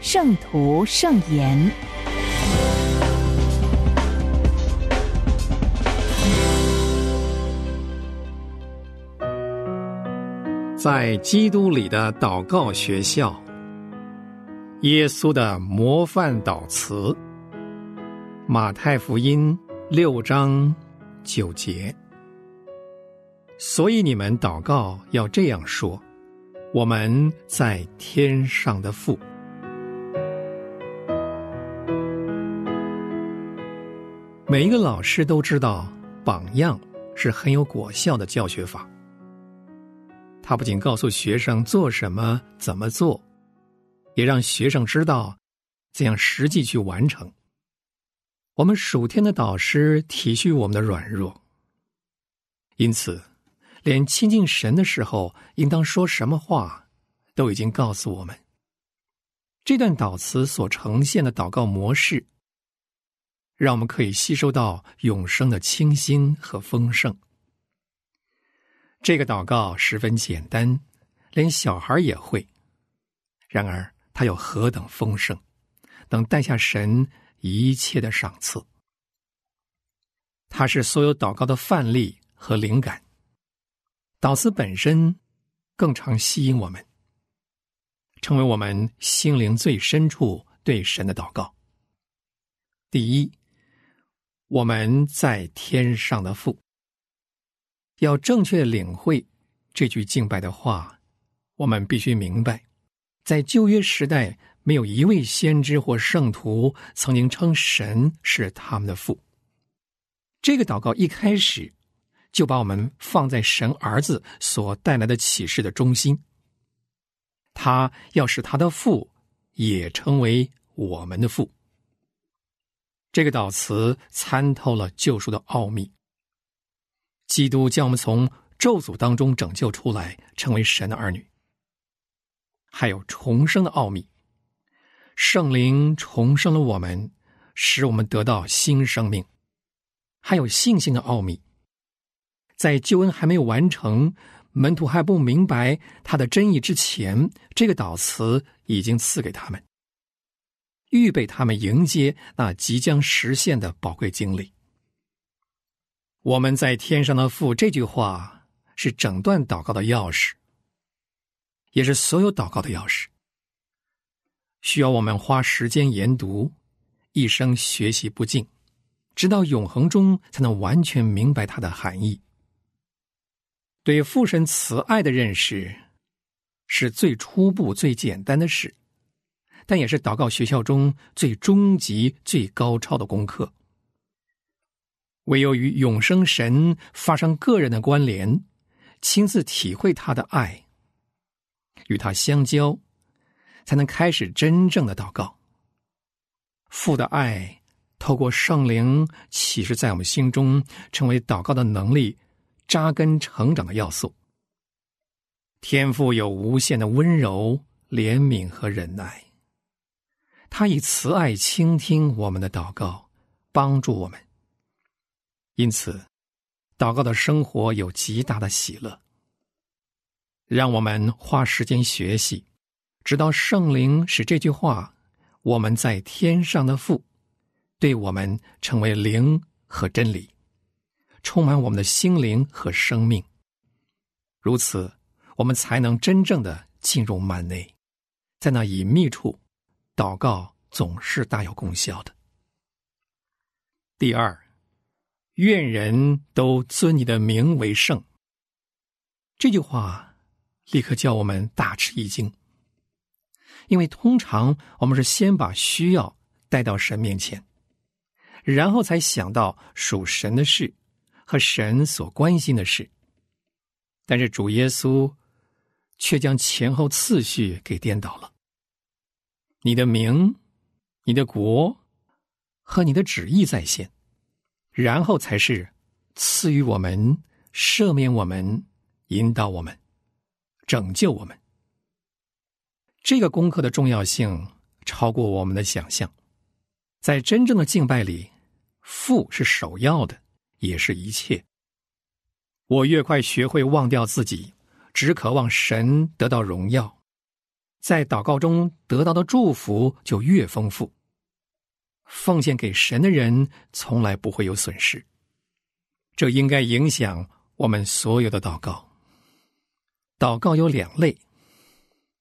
圣徒圣言》。在基督里的祷告学校，耶稣的模范祷词，马太福音六章九节。所以你们祷告要这样说。我们在天上的父，每一个老师都知道，榜样是很有果效的教学法。他不仅告诉学生做什么、怎么做，也让学生知道怎样实际去完成。我们属天的导师体恤我们的软弱，因此。连亲近神的时候应当说什么话，都已经告诉我们。这段祷词所呈现的祷告模式，让我们可以吸收到永生的清新和丰盛。这个祷告十分简单，连小孩也会。然而，它有何等丰盛，能带下神一切的赏赐。它是所有祷告的范例和灵感。祷词本身更常吸引我们，成为我们心灵最深处对神的祷告。第一，我们在天上的父，要正确领会这句敬拜的话，我们必须明白，在旧约时代，没有一位先知或圣徒曾经称神是他们的父。这个祷告一开始。就把我们放在神儿子所带来的启示的中心。他要使他的父也成为我们的父。这个祷词参透了救赎的奥秘。基督将我们从咒诅当中拯救出来，成为神的儿女。还有重生的奥秘，圣灵重生了我们，使我们得到新生命。还有信心的奥秘。在救恩还没有完成，门徒还不明白他的真意之前，这个祷词已经赐给他们，预备他们迎接那即将实现的宝贵经历。我们在天上的父这句话是整段祷告的钥匙，也是所有祷告的钥匙，需要我们花时间研读，一生学习不尽，直到永恒中才能完全明白它的含义。对父神慈爱的认识，是最初步、最简单的事，但也是祷告学校中最终极、最高超的功课。唯有与永生神发生个人的关联，亲自体会他的爱，与他相交，才能开始真正的祷告。父的爱透过圣灵启示在我们心中，成为祷告的能力。扎根成长的要素。天赋有无限的温柔、怜悯和忍耐，他以慈爱倾听我们的祷告，帮助我们。因此，祷告的生活有极大的喜乐。让我们花时间学习，直到圣灵使这句话“我们在天上的父”对我们成为灵和真理。充满我们的心灵和生命，如此，我们才能真正的进入幔内，在那隐秘处，祷告总是大有功效的。第二，愿人都尊你的名为圣。这句话立刻叫我们大吃一惊，因为通常我们是先把需要带到神面前，然后才想到属神的事。和神所关心的事，但是主耶稣却将前后次序给颠倒了。你的名你的国和你的旨意在先，然后才是赐予我们、赦免我们、引导我们、拯救我们。这个功课的重要性超过我们的想象。在真正的敬拜里，父是首要的，也是一切。我越快学会忘掉自己，只渴望神得到荣耀，在祷告中得到的祝福就越丰富。奉献给神的人从来不会有损失，这应该影响我们所有的祷告。祷告有两类：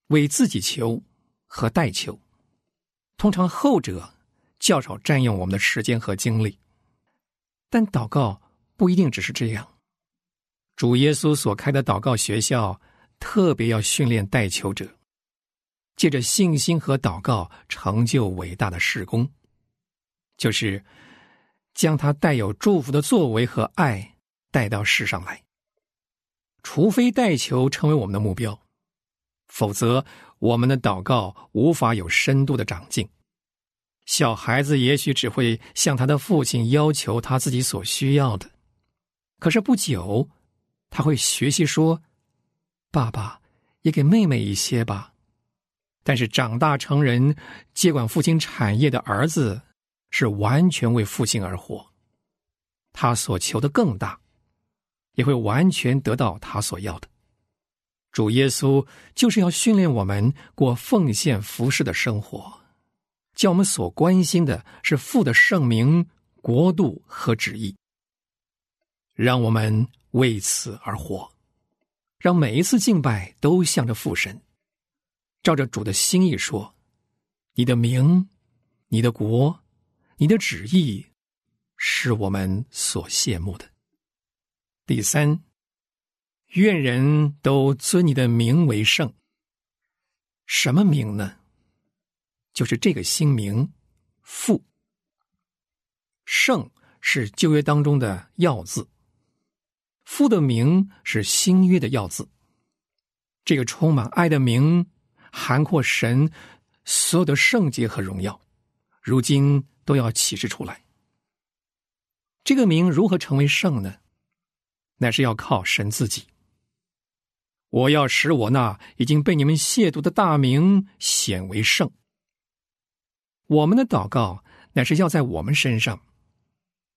为自己求和代求。通常后者较少占用我们的时间和精力，但祷告不一定只是这样。主耶稣所开的祷告学校，特别要训练代求者，借着信心和祷告成就伟大的事工，就是将他带有祝福的作为和爱带到世上来。除非代求成为我们的目标，否则我们的祷告无法有深度的长进。小孩子也许只会向他的父亲要求他自己所需要的，可是不久。他会学习说：“爸爸，也给妹妹一些吧。”但是长大成人接管父亲产业的儿子，是完全为父亲而活。他所求的更大，也会完全得到他所要的。主耶稣就是要训练我们过奉献服侍的生活，叫我们所关心的是父的圣名、国度和旨意，让我们。为此而活，让每一次敬拜都向着父神，照着主的心意说：“你的名，你的国，你的旨意，是我们所羡慕的。”第三，愿人都尊你的名为圣。什么名呢？就是这个新名“父”。圣是旧约当中的要字。父的名是新约的要字，这个充满爱的名，涵括神所有的圣洁和荣耀，如今都要启示出来。这个名如何成为圣呢？乃是要靠神自己。我要使我那已经被你们亵渎的大名显为圣。我们的祷告乃是要在我们身上。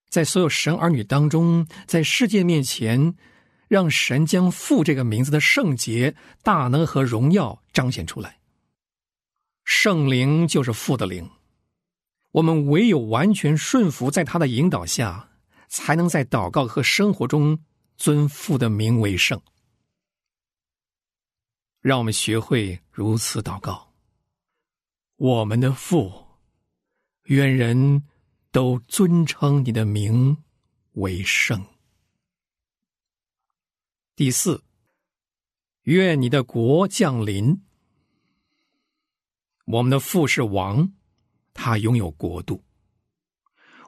在所有神儿女当中，在世界面前，让神将父这个名字的圣洁、大能和荣耀彰显出来。圣灵就是父的灵，我们唯有完全顺服在他的引导下，才能在祷告和生活中尊父的名为圣。让我们学会如此祷告：我们的父，愿人。都尊称你的名为圣。第四，愿你的国降临。我们的父是王，他拥有国度。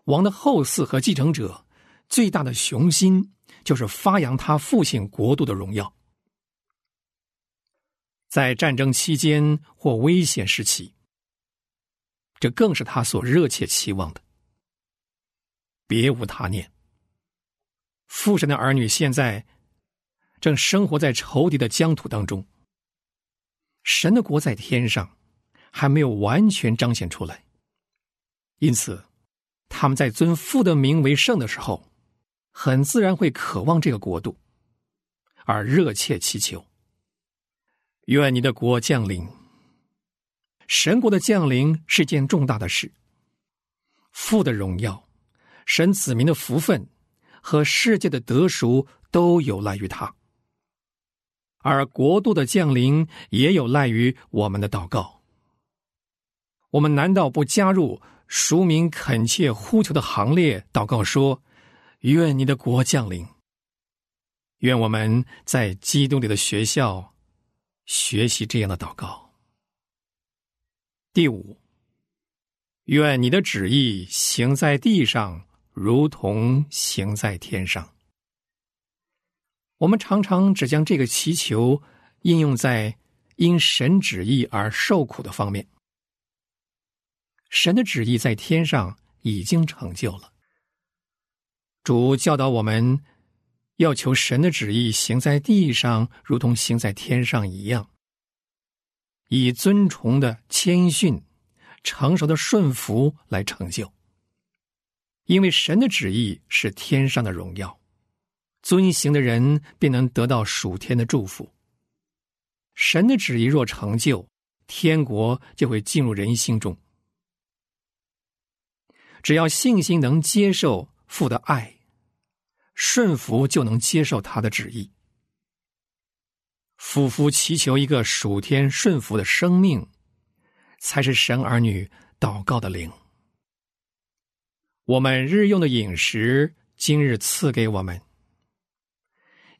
王的后嗣和继承者最大的雄心，就是发扬他父亲国度的荣耀。在战争期间或危险时期，这更是他所热切期望的。别无他念。父神的儿女现在正生活在仇敌的疆土当中。神的国在天上，还没有完全彰显出来。因此，他们在尊父的名为圣的时候，很自然会渴望这个国度，而热切祈求：愿你的国降临。神国的降临是件重大的事。父的荣耀。神子民的福分和世界的得赎都有赖于他，而国度的降临也有赖于我们的祷告。我们难道不加入赎民恳切呼求的行列，祷告说：“愿你的国降临。”愿我们在基督里的学校学习这样的祷告。第五，愿你的旨意行在地上。如同行在天上，我们常常只将这个祈求应用在因神旨意而受苦的方面。神的旨意在天上已经成就了。主教导我们，要求神的旨意行在地上，如同行在天上一样，以尊崇的谦逊、成熟的顺服来成就。因为神的旨意是天上的荣耀，遵行的人便能得到属天的祝福。神的旨意若成就，天国就会进入人心中。只要信心能接受父的爱，顺服就能接受他的旨意。夫妇祈求一个属天顺服的生命，才是神儿女祷告的灵。我们日用的饮食，今日赐给我们。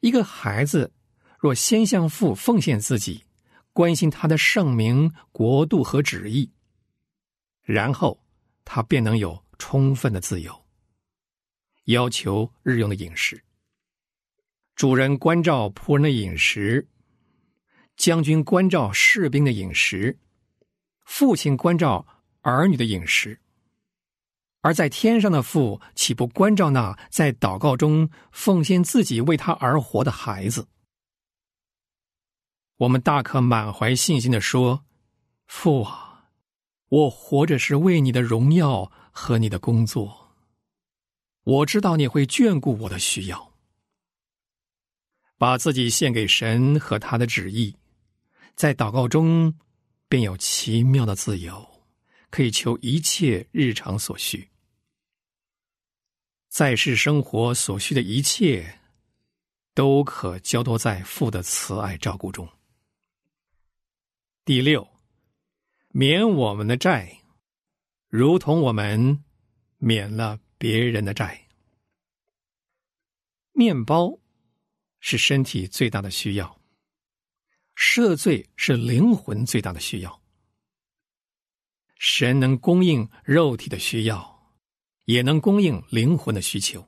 一个孩子若先向父奉献自己，关心他的圣名、国度和旨意，然后他便能有。充分的自由，要求日用的饮食。主人关照仆人的饮食，将军关照士兵的饮食，父亲关照儿女的饮食。而在天上的父，岂不关照那在祷告中奉献自己为他而活的孩子？我们大可满怀信心的说：“父啊，我活着是为你的荣耀。”和你的工作，我知道你会眷顾我的需要，把自己献给神和他的旨意，在祷告中便有奇妙的自由，可以求一切日常所需，在世生活所需的一切，都可交托在父的慈爱照顾中。第六，免我们的债。如同我们免了别人的债，面包是身体最大的需要，赦罪是灵魂最大的需要。神能供应肉体的需要，也能供应灵魂的需求。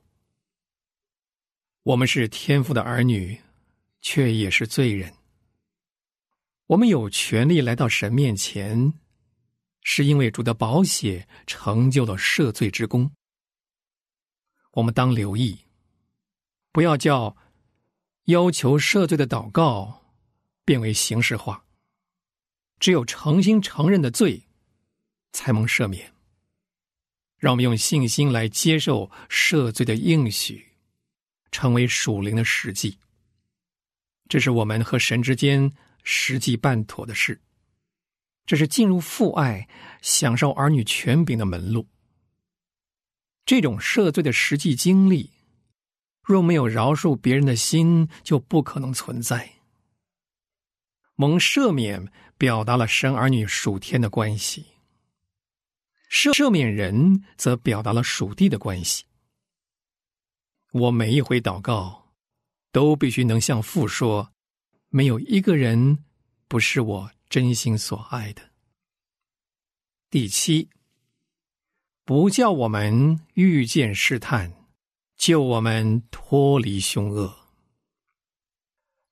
我们是天父的儿女，却也是罪人。我们有权利来到神面前。是因为主的宝血成就了赦罪之功。我们当留意，不要叫要求赦罪的祷告变为形式化。只有诚心承认的罪，才蒙赦免。让我们用信心来接受赦罪的应许，成为属灵的实际。这是我们和神之间实际办妥的事。这是进入父爱、享受儿女权柄的门路。这种赦罪的实际经历，若没有饶恕别人的心，就不可能存在。蒙赦免表达了生儿女属天的关系，赦赦免人则表达了属地的关系。我每一回祷告，都必须能向父说：没有一个人不是我。真心所爱的。第七，不叫我们遇见试探，救我们脱离凶恶，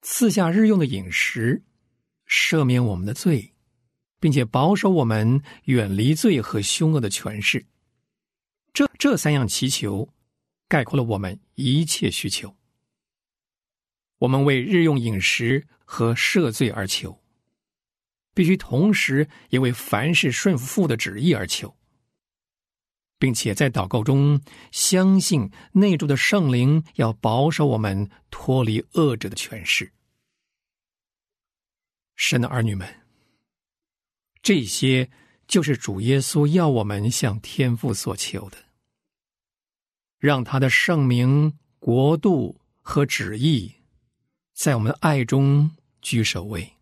赐下日用的饮食，赦免我们的罪，并且保守我们远离罪和凶恶的权势。这这三样祈求，概括了我们一切需求。我们为日用饮食和赦罪而求。必须同时也为凡事顺服父的旨意而求，并且在祷告中相信内住的圣灵要保守我们脱离恶者的权势。神的儿女们，这些就是主耶稣要我们向天父所求的，让他的圣名、国度和旨意在我们的爱中居首位。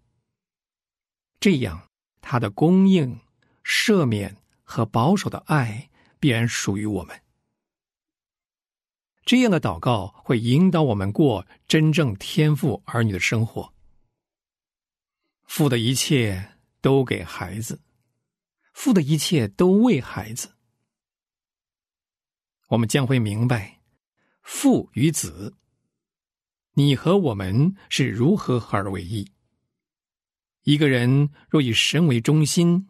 这样，他的供应、赦免和保守的爱必然属于我们。这样的祷告会引导我们过真正天赋儿女的生活。父的一切都给孩子，父的一切都为孩子。我们将会明白，父与子，你和我们是如何合而为一。一个人若以神为中心，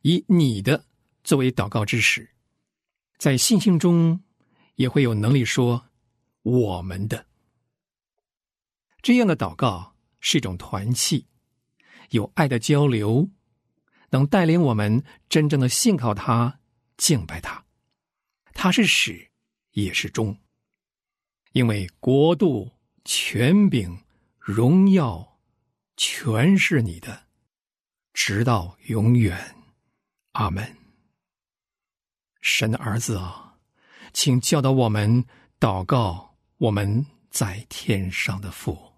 以你的作为祷告之始，在信心中也会有能力说“我们的”。这样的祷告是一种团契，有爱的交流，能带领我们真正的信靠他、敬拜他。他是始，也是终，因为国度、权柄、荣耀，全是你的，直到永远。阿门。神的儿子啊，请教导我们祷告，我们在天上的父。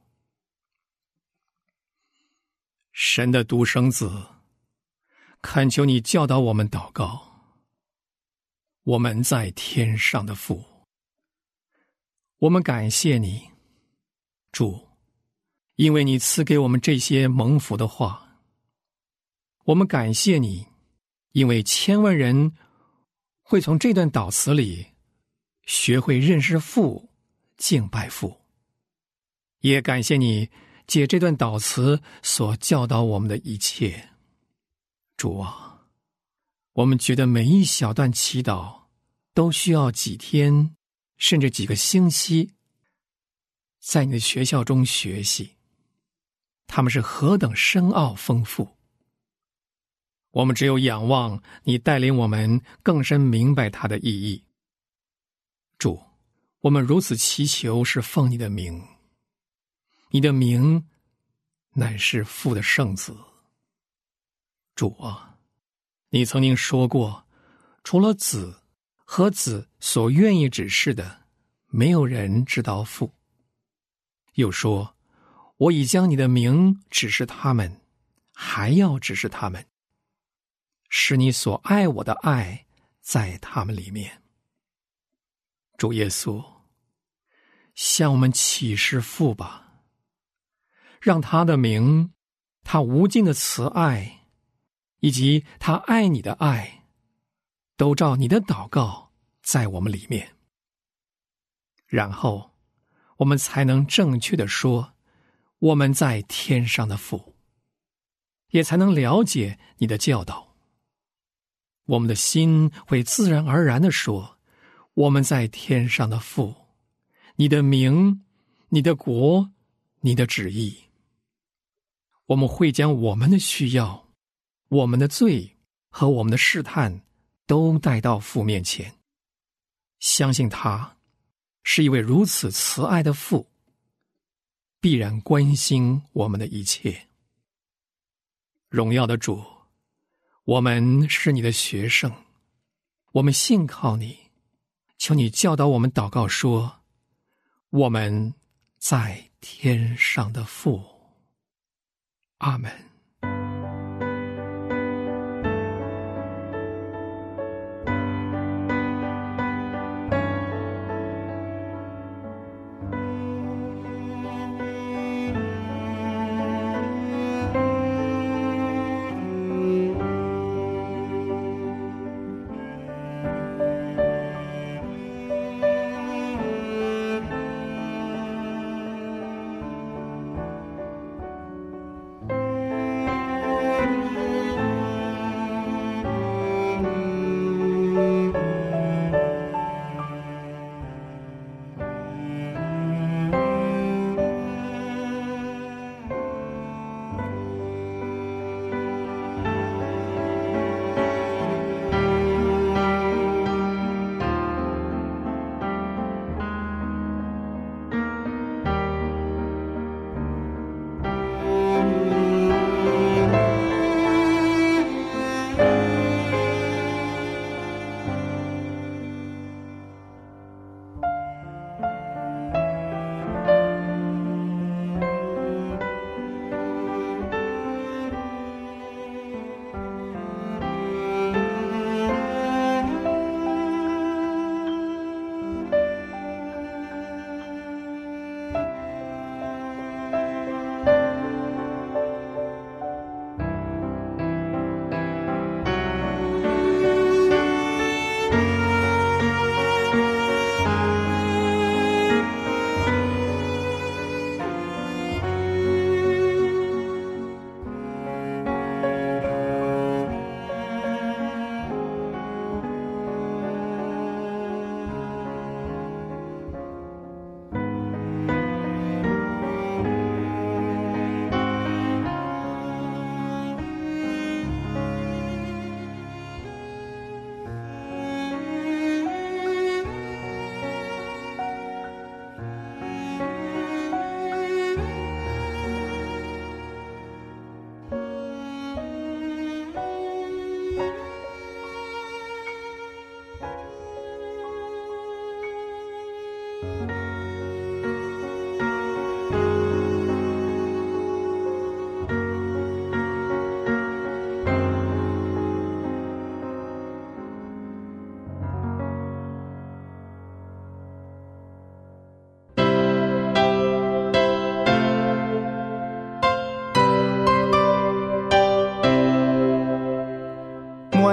神的独生子，恳求你教导我们祷告。我们在天上的父，我们感谢你，主，因为你赐给我们这些蒙福的话。我们感谢你，因为千万人会从这段祷词里学会认识父、敬拜父。也感谢你。借这段祷词所教导我们的一切，主啊，我们觉得每一小段祈祷都需要几天，甚至几个星期，在你的学校中学习，他们是何等深奥丰富。我们只有仰望你带领我们更深明白它的意义。主，我们如此祈求，是奉你的名。你的名乃是父的圣子，主啊，你曾经说过，除了子和子所愿意指示的，没有人知道父。又说，我已将你的名指示他们，还要指示他们，使你所爱我的爱在他们里面。主耶稣，向我们启示父吧。让他的名，他无尽的慈爱，以及他爱你的爱，都照你的祷告在我们里面。然后，我们才能正确的说，我们在天上的父，也才能了解你的教导。我们的心会自然而然的说，我们在天上的父，你的名，你的国，你的旨意。我们会将我们的需要、我们的罪和我们的试探都带到父面前，相信他是一位如此慈爱的父，必然关心我们的一切。荣耀的主，我们是你的学生，我们信靠你，求你教导我们祷告说：“我们在天上的父。”阿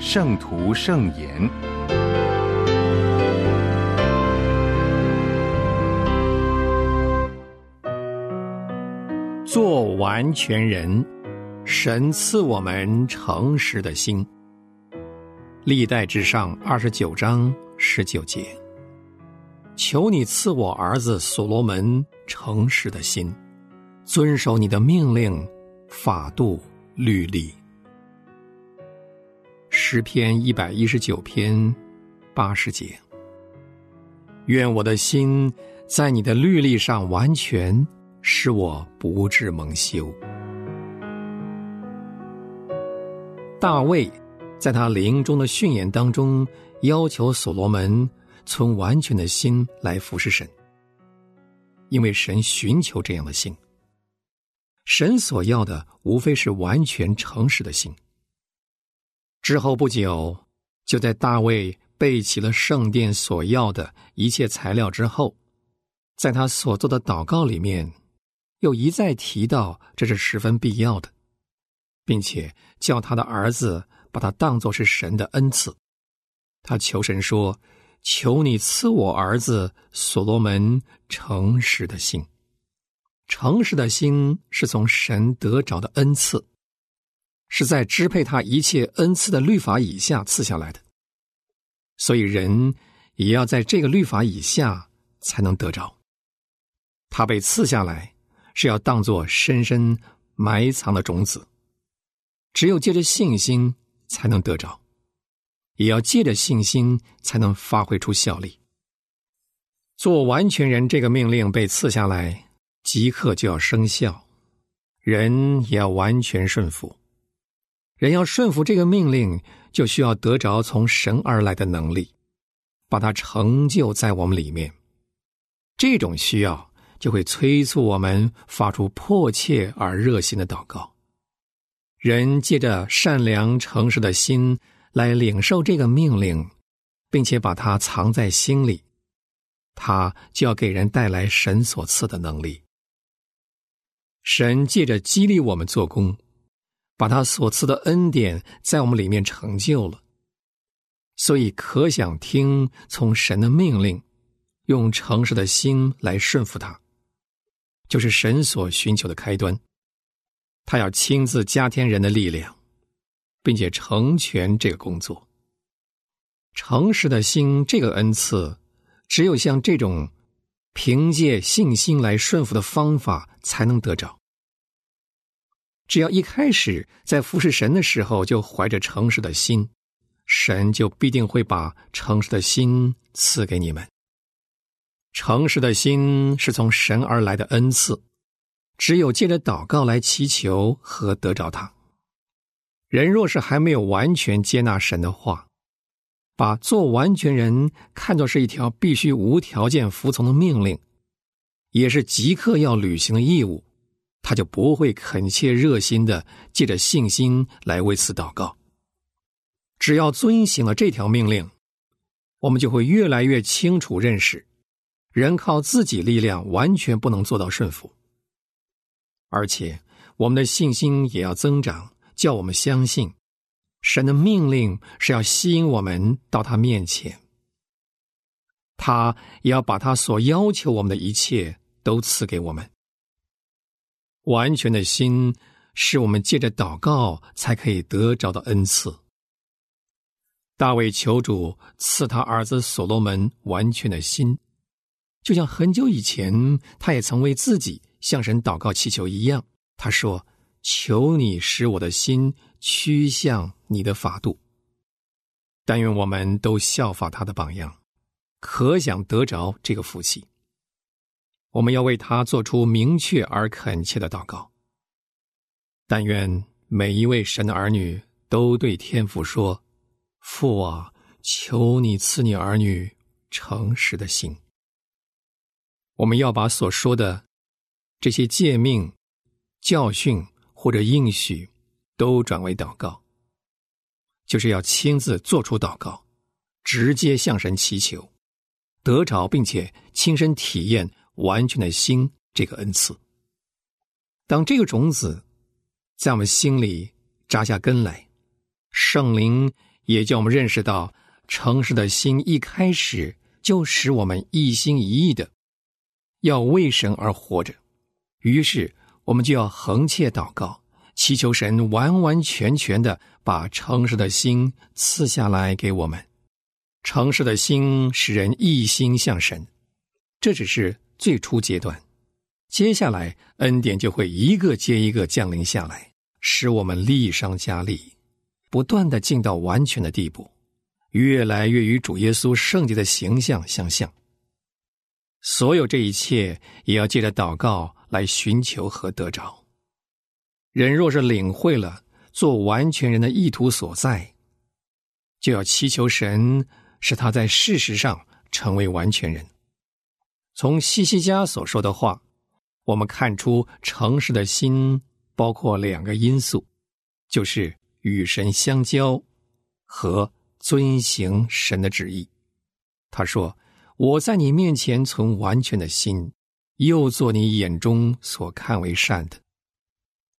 圣徒圣言》。做完全人，神赐我们诚实的心。历代之上二十九章十九节，求你赐我儿子所罗门诚实的心，遵守你的命令、法度、律例。诗篇一百一十九篇八十节，愿我的心在你的律例上完全，使我不致蒙羞。大卫。在他临终的训言当中，要求所罗门存完全的心来服侍神，因为神寻求这样的心。神所要的无非是完全诚实的心。之后不久，就在大卫备齐了圣殿所要的一切材料之后，在他所做的祷告里面，又一再提到这是十分必要的，并且叫他的儿子。把他当作是神的恩赐，他求神说：“求你赐我儿子所罗门诚实的心。诚实的心是从神得着的恩赐，是在支配他一切恩赐的律法以下赐下来的。所以人也要在这个律法以下才能得着。他被赐下来是要当作深深埋藏的种子，只有借着信心。”才能得着，也要借着信心才能发挥出效力。做完全人这个命令被赐下来，即刻就要生效，人也要完全顺服。人要顺服这个命令，就需要得着从神而来的能力，把它成就在我们里面。这种需要就会催促我们发出迫切而热心的祷告。人借着善良诚实的心来领受这个命令，并且把它藏在心里，他就要给人带来神所赐的能力。神借着激励我们做工，把他所赐的恩典在我们里面成就了。所以，可想听从神的命令，用诚实的心来顺服他，就是神所寻求的开端。他要亲自加添人的力量，并且成全这个工作。诚实的心这个恩赐，只有像这种凭借信心来顺服的方法才能得着。只要一开始在服侍神的时候就怀着诚实的心，神就必定会把诚实的心赐给你们。诚实的心是从神而来的恩赐。只有借着祷告来祈求和得着他。人若是还没有完全接纳神的话，把做完全人看作是一条必须无条件服从的命令，也是即刻要履行的义务，他就不会恳切热心的借着信心来为此祷告。只要遵行了这条命令，我们就会越来越清楚认识，人靠自己力量完全不能做到顺服。而且，我们的信心也要增长，叫我们相信，神的命令是要吸引我们到他面前，他也要把他所要求我们的一切都赐给我们。完全的心是我们借着祷告才可以得着的恩赐。大卫求主赐他儿子所罗门完全的心，就像很久以前，他也曾为自己。向神祷告祈求一样，他说：“求你使我的心趋向你的法度。”但愿我们都效法他的榜样，可想得着这个福气。我们要为他做出明确而恳切的祷告。但愿每一位神的儿女都对天父说：“父啊，求你赐你儿女诚实的心。我们要把所说的这些诫命、教训或者应许，都转为祷告，就是要亲自做出祷告，直接向神祈求，得着并且亲身体验完全的心这个恩赐。当这个种子在我们心里扎下根来，圣灵也叫我们认识到，诚实的心一开始就使我们一心一意的。要为神而活着，于是我们就要横切祷告，祈求神完完全全的把诚实的心赐下来给我们。诚实的心使人一心向神，这只是最初阶段。接下来恩典就会一个接一个降临下来，使我们力上加力，不断的进到完全的地步，越来越与主耶稣圣洁的形象相像。所有这一切，也要借着祷告来寻求和得着。人若是领会了做完全人的意图所在，就要祈求神使他在事实上成为完全人。从西西家所说的话，我们看出诚实的心包括两个因素，就是与神相交和遵行神的旨意。他说。我在你面前存完全的心，又做你眼中所看为善的。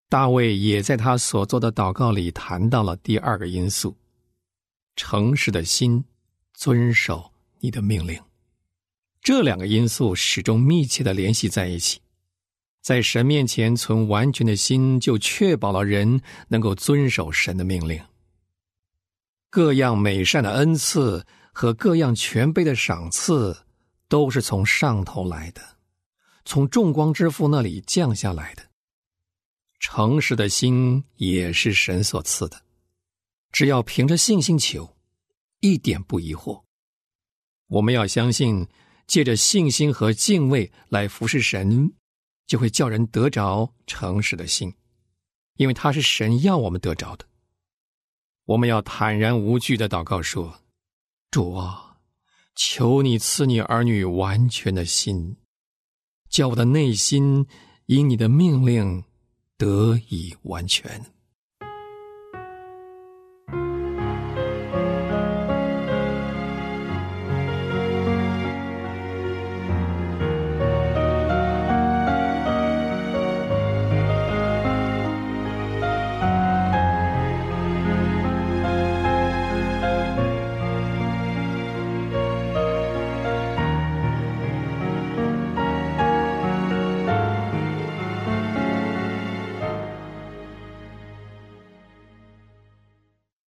大卫也在他所做的祷告里谈到了第二个因素：诚实的心，遵守你的命令。这两个因素始终密切的联系在一起。在神面前存完全的心，就确保了人能够遵守神的命令。各样美善的恩赐。和各样全备的赏赐，都是从上头来的，从众光之父那里降下来的。诚实的心也是神所赐的，只要凭着信心求，一点不疑惑。我们要相信，借着信心和敬畏来服侍神，就会叫人得着诚实的心，因为他是神要我们得着的。我们要坦然无惧的祷告说。主啊，求你赐你儿女完全的心，叫我的内心因你的命令得以完全。